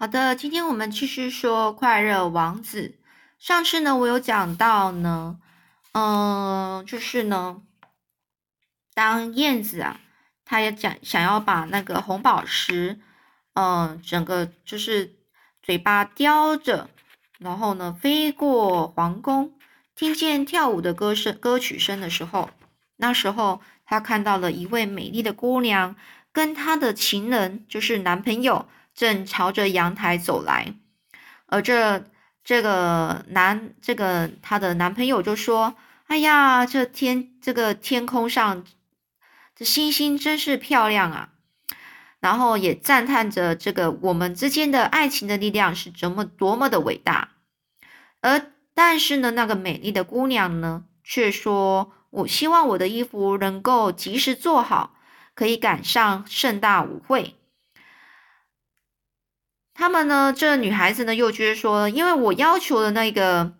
好的，今天我们继续说快乐王子。上次呢，我有讲到呢，嗯，就是呢，当燕子啊，它也讲想要把那个红宝石，嗯，整个就是嘴巴叼着，然后呢，飞过皇宫，听见跳舞的歌声、歌曲声的时候，那时候他看到了一位美丽的姑娘，跟她的情人，就是男朋友。正朝着阳台走来，而这这个男这个她的男朋友就说：“哎呀，这天这个天空上这星星真是漂亮啊！”然后也赞叹着这个我们之间的爱情的力量是怎么多么的伟大。而但是呢，那个美丽的姑娘呢，却说：“我希望我的衣服能够及时做好，可以赶上盛大舞会。”他们呢？这女孩子呢，又觉得说，因为我要求的那个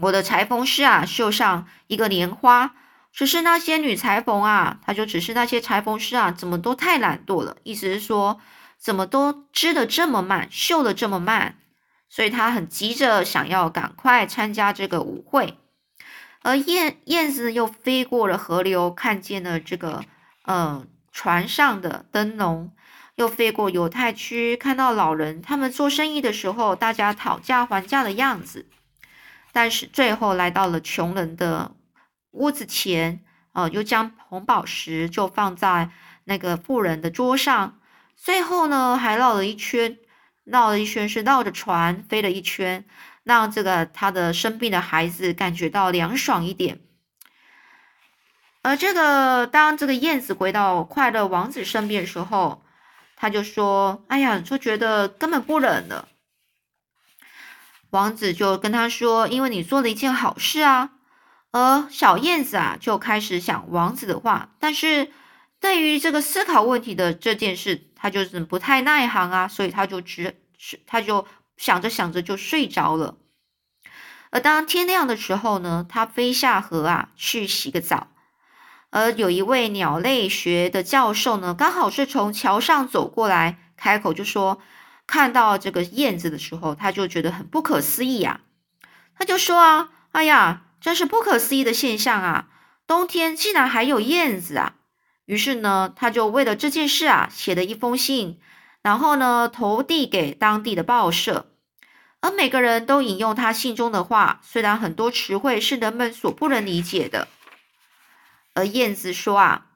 我的裁缝师啊，绣上一个莲花，只是那些女裁缝啊，她就只是那些裁缝师啊，怎么都太懒惰了。意思是说，怎么都织的这么慢，绣的这么慢，所以她很急着想要赶快参加这个舞会。而燕燕子又飞过了河流，看见了这个呃船上的灯笼。又飞过犹太区，看到老人他们做生意的时候，大家讨价还价的样子。但是最后来到了穷人的屋子前，呃，又将红宝石就放在那个富人的桌上。最后呢，还绕了一圈，绕了一圈是绕着船飞了一圈，让这个他的生病的孩子感觉到凉爽一点。而这个当这个燕子回到快乐王子身边的时候，他就说：“哎呀，就觉得根本不冷了。”王子就跟他说：“因为你做了一件好事啊。”而小燕子啊，就开始想王子的话，但是对于这个思考问题的这件事，他就是不太耐行啊，所以他就只是他就想着想着就睡着了。而当天亮的时候呢，他飞下河啊，去洗个澡。而有一位鸟类学的教授呢，刚好是从桥上走过来，开口就说：“看到这个燕子的时候，他就觉得很不可思议啊。”他就说：“啊，哎呀，真是不可思议的现象啊！冬天竟然还有燕子啊！”于是呢，他就为了这件事啊，写了一封信，然后呢，投递给当地的报社。而每个人都引用他信中的话，虽然很多词汇是人们所不能理解的。而燕子说：“啊，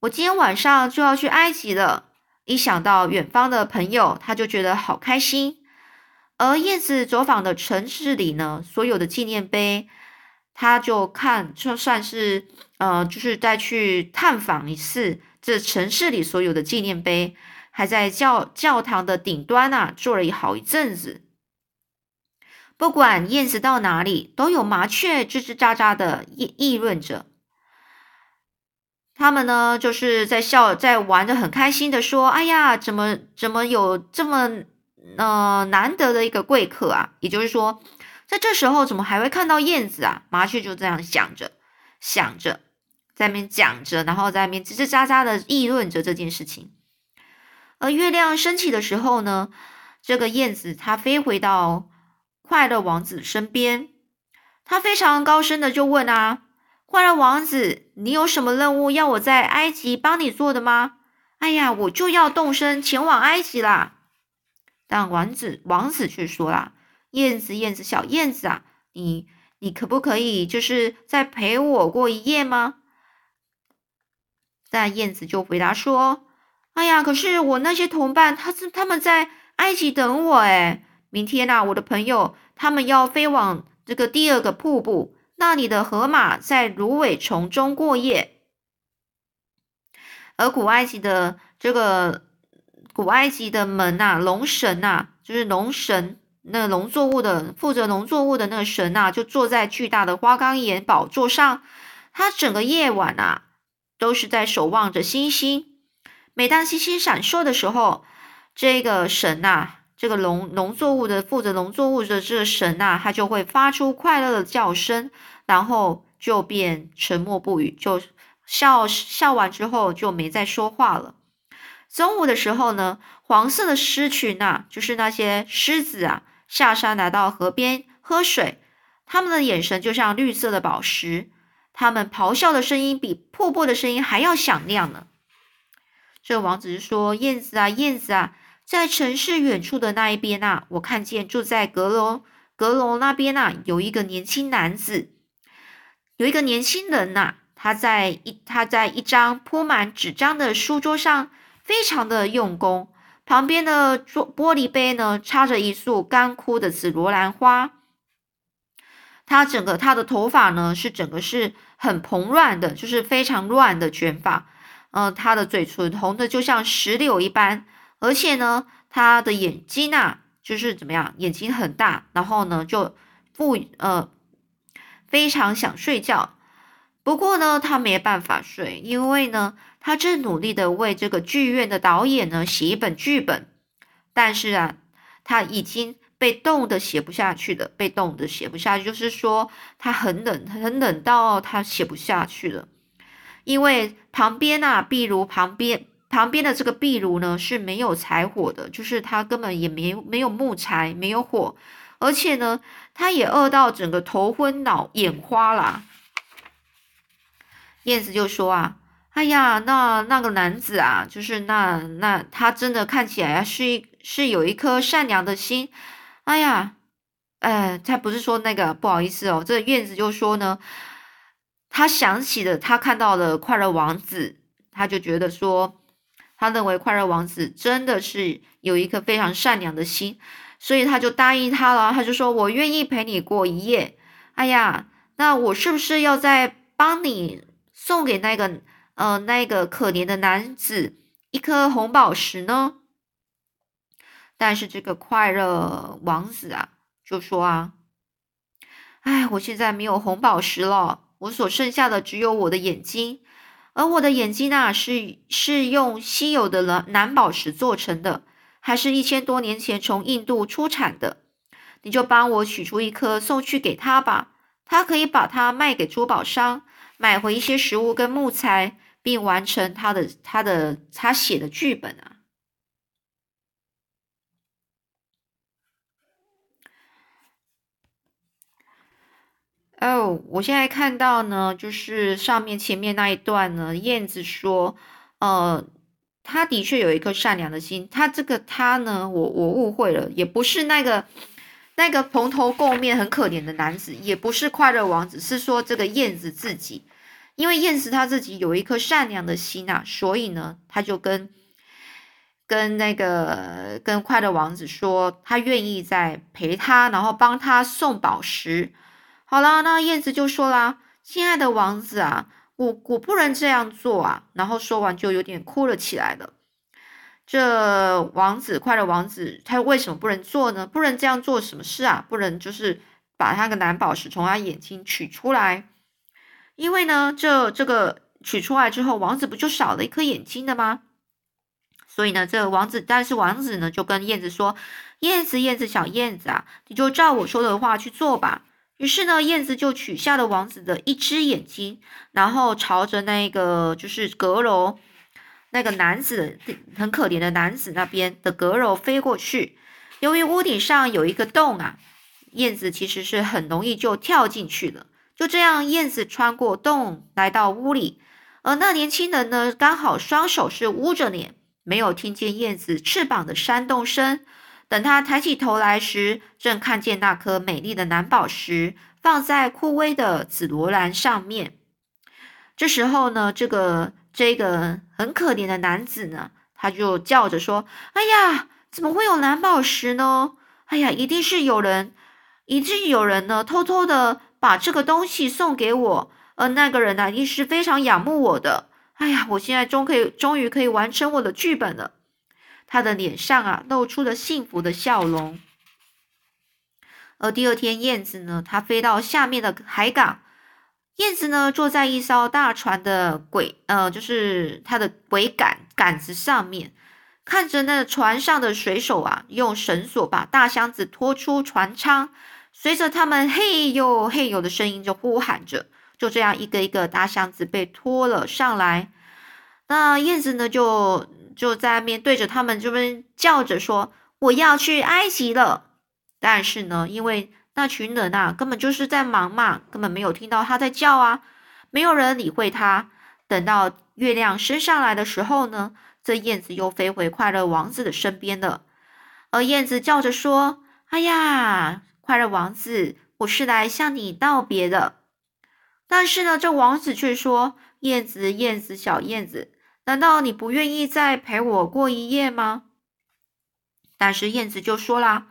我今天晚上就要去埃及了。一想到远方的朋友，他就觉得好开心。而燕子走访的城市里呢，所有的纪念碑，他就看，就算是呃，就是再去探访一次这城市里所有的纪念碑，还在教教堂的顶端啊，坐了好一阵子。不管燕子到哪里，都有麻雀吱吱喳喳的议议论着。”他们呢，就是在笑，在玩的很开心的说：“哎呀，怎么怎么有这么呃难得的一个贵客啊？也就是说，在这时候怎么还会看到燕子啊？”麻雀就这样想着，想着，在那边讲着，然后在那边吱吱喳喳的议论着这件事情。而月亮升起的时候呢，这个燕子它飞回到快乐王子身边，它非常高声的就问啊。快乐王子，你有什么任务要我在埃及帮你做的吗？哎呀，我就要动身前往埃及啦！但王子王子却说啦：“燕子，燕子，小燕子啊，你你可不可以就是再陪我过一夜吗？”但燕子就回答说：“哎呀，可是我那些同伴，他是他们在埃及等我诶明天呐，我的朋友他们要飞往这个第二个瀑布。”那里的河马在芦苇丛中过夜，而古埃及的这个古埃及的门呐，龙神呐，就是龙神，那农作物的负责农作物的那个神呐，就坐在巨大的花岗岩宝座上，他整个夜晚呐，都是在守望着星星。每当星星闪烁的时候，这个神呐，这个农农作物的负责农作物的这个神呐，他就会发出快乐的叫声。然后就变沉默不语，就笑笑完之后就没再说话了。中午的时候呢，黄色的狮群呐，就是那些狮子啊，下山来到河边喝水，他们的眼神就像绿色的宝石，他们咆哮的声音比瀑布的声音还要响亮呢。这王子说：“燕子啊，燕子啊，在城市远处的那一边呐，我看见住在阁楼阁楼那边呐，有一个年轻男子，有一个年轻人呐，他在一他在一张铺满纸张的书桌上，非常的用功。”旁边的桌玻璃杯呢，插着一束干枯的紫罗兰花。他整个他的头发呢，是整个是很蓬乱的，就是非常乱的卷发。嗯，他的嘴唇红的就像石榴一般，而且呢，他的眼睛啊，就是怎么样，眼睛很大，然后呢，就不呃非常想睡觉。不过呢，他没办法睡，因为呢。他正努力的为这个剧院的导演呢写一本剧本，但是啊，他已经被冻的写不下去了，被冻的写不下去，就是说他很冷，很冷到他写不下去了。因为旁边啊，壁炉旁边旁边的这个壁炉呢是没有柴火的，就是他根本也没没有木材，没有火，而且呢，他也饿到整个头昏脑眼花啦。燕子就说啊。哎呀，那那个男子啊，就是那那他真的看起来是一是有一颗善良的心。哎呀，呃，他不是说那个不好意思哦，这燕子就说呢，他想起了他看到了快乐王子，他就觉得说，他认为快乐王子真的是有一颗非常善良的心，所以他就答应他了，他就说我愿意陪你过一夜。哎呀，那我是不是要再帮你送给那个？呃，那个可怜的男子一颗红宝石呢？但是这个快乐王子啊，就说啊，哎，我现在没有红宝石了，我所剩下的只有我的眼睛，而我的眼睛呢，是是用稀有的蓝蓝宝石做成的，还是一千多年前从印度出产的。你就帮我取出一颗送去给他吧，他可以把它卖给珠宝商，买回一些食物跟木材。并完成他的他的他写的剧本啊！哦，我现在看到呢，就是上面前面那一段呢，燕子说，呃，他的确有一颗善良的心。他这个他呢，我我误会了，也不是那个那个蓬头垢面很可怜的男子，也不是快乐王子，是说这个燕子自己。因为燕子他自己有一颗善良的心呐，所以呢，他就跟跟那个跟快乐王子说，他愿意在陪他，然后帮他送宝石。好了，那燕子就说啦：“亲爱的王子啊，我我不能这样做啊。”然后说完就有点哭了起来了。这王子快乐王子他为什么不能做呢？不能这样做什么事啊？不能就是把他个蓝宝石从他眼睛取出来。因为呢，这这个取出来之后，王子不就少了一颗眼睛的吗？所以呢，这王子，但是王子呢，就跟燕子说：“燕子，燕子，小燕子啊，你就照我说的话去做吧。”于是呢，燕子就取下了王子的一只眼睛，然后朝着那个就是阁楼那个男子很可怜的男子那边的阁楼飞过去。由于屋顶上有一个洞啊，燕子其实是很容易就跳进去了。就这样，燕子穿过洞来到屋里，而那年轻人呢，刚好双手是捂着脸，没有听见燕子翅膀的扇动声。等他抬起头来时，正看见那颗美丽的蓝宝石放在枯萎的紫罗兰上面。这时候呢，这个这个很可怜的男子呢，他就叫着说：“哎呀，怎么会有蓝宝石呢？哎呀，一定是有人，一定有人呢，偷偷的。”把这个东西送给我，而那个人呢，一定是非常仰慕我的。哎呀，我现在终可以，终于可以完成我的剧本了。他的脸上啊，露出了幸福的笑容。而第二天，燕子呢，它飞到下面的海港。燕子呢，坐在一艘大船的轨，呃，就是它的桅杆杆子上面，看着那船上的水手啊，用绳索把大箱子拖出船舱。随着他们嘿呦嘿呦的声音，就呼喊着，就这样一个一个大箱子被拖了上来。那燕子呢，就就在面对着他们这边叫着说：“我要去埃及了。”但是呢，因为那群人啊，根本就是在忙嘛，根本没有听到他在叫啊，没有人理会他。等到月亮升上来的时候呢，这燕子又飞回快乐王子的身边了。而燕子叫着说：“哎呀，快乐王子，我是来向你道别的。”但是呢，这王子却说：“燕子，燕子，小燕子，难道你不愿意再陪我过一夜吗？”但是燕子就说啦。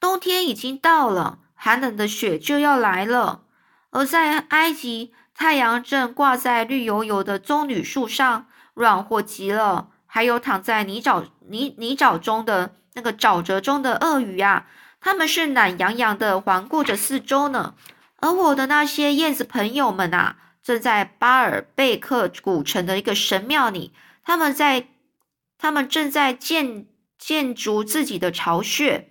冬天已经到了，寒冷的雪就要来了。而在埃及，太阳正挂在绿油油的棕榈树上，软和极了。还有躺在泥沼泥泥沼中的那个沼泽中的鳄鱼啊，它们是懒洋洋的环顾着四周呢。而我的那些燕子朋友们啊，正在巴尔贝克古城的一个神庙里，他们在，他们正在建建筑自己的巢穴。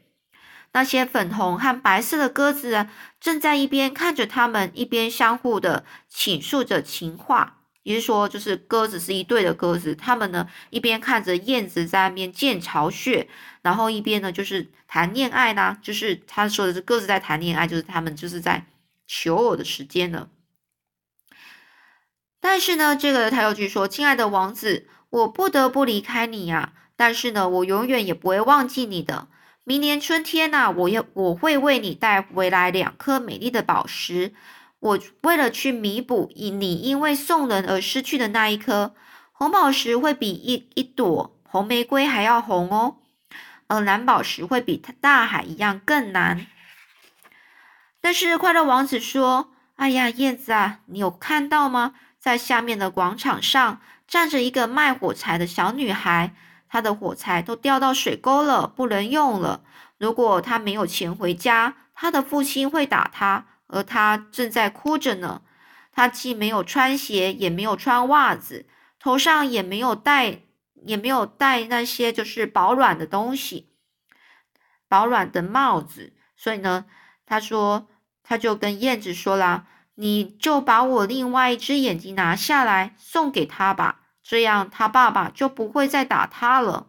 那些粉红和白色的鸽子正在一边看着他们，一边相互的倾诉着情话。也就是说，就是鸽子是一对的鸽子，他们呢一边看着燕子在那边建巢穴，然后一边呢就是谈恋爱呢。就是他说的是鸽子在谈恋爱，就是他们就是在求偶的时间呢。但是呢，这个他又去说：“亲爱的王子，我不得不离开你呀，但是呢，我永远也不会忘记你的。”明年春天呐，我要我会为你带回来两颗美丽的宝石。我为了去弥补因你因为送人而失去的那一颗红宝石，会比一一朵红玫瑰还要红哦。而蓝宝石会比大海一样更蓝。但是快乐王子说：“哎呀，燕子啊，你有看到吗？在下面的广场上站着一个卖火柴的小女孩。”她的火柴都掉到水沟了，不能用了。如果她没有钱回家，她的父亲会打她，而她正在哭着呢。她既没有穿鞋，也没有穿袜子，头上也没有戴，也没有戴那些就是保暖的东西，保暖的帽子。所以呢，她说，她就跟燕子说啦：“你就把我另外一只眼睛拿下来，送给他吧。”这样，他爸爸就不会再打他了。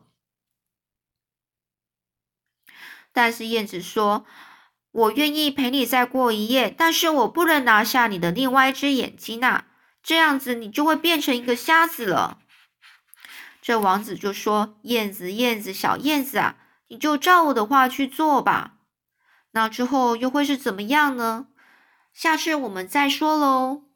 但是燕子说：“我愿意陪你再过一夜，但是我不能拿下你的另外一只眼睛啊！这样子，你就会变成一个瞎子了。”这王子就说：“燕子，燕子，小燕子啊，你就照我的话去做吧。那之后又会是怎么样呢？下次我们再说喽。”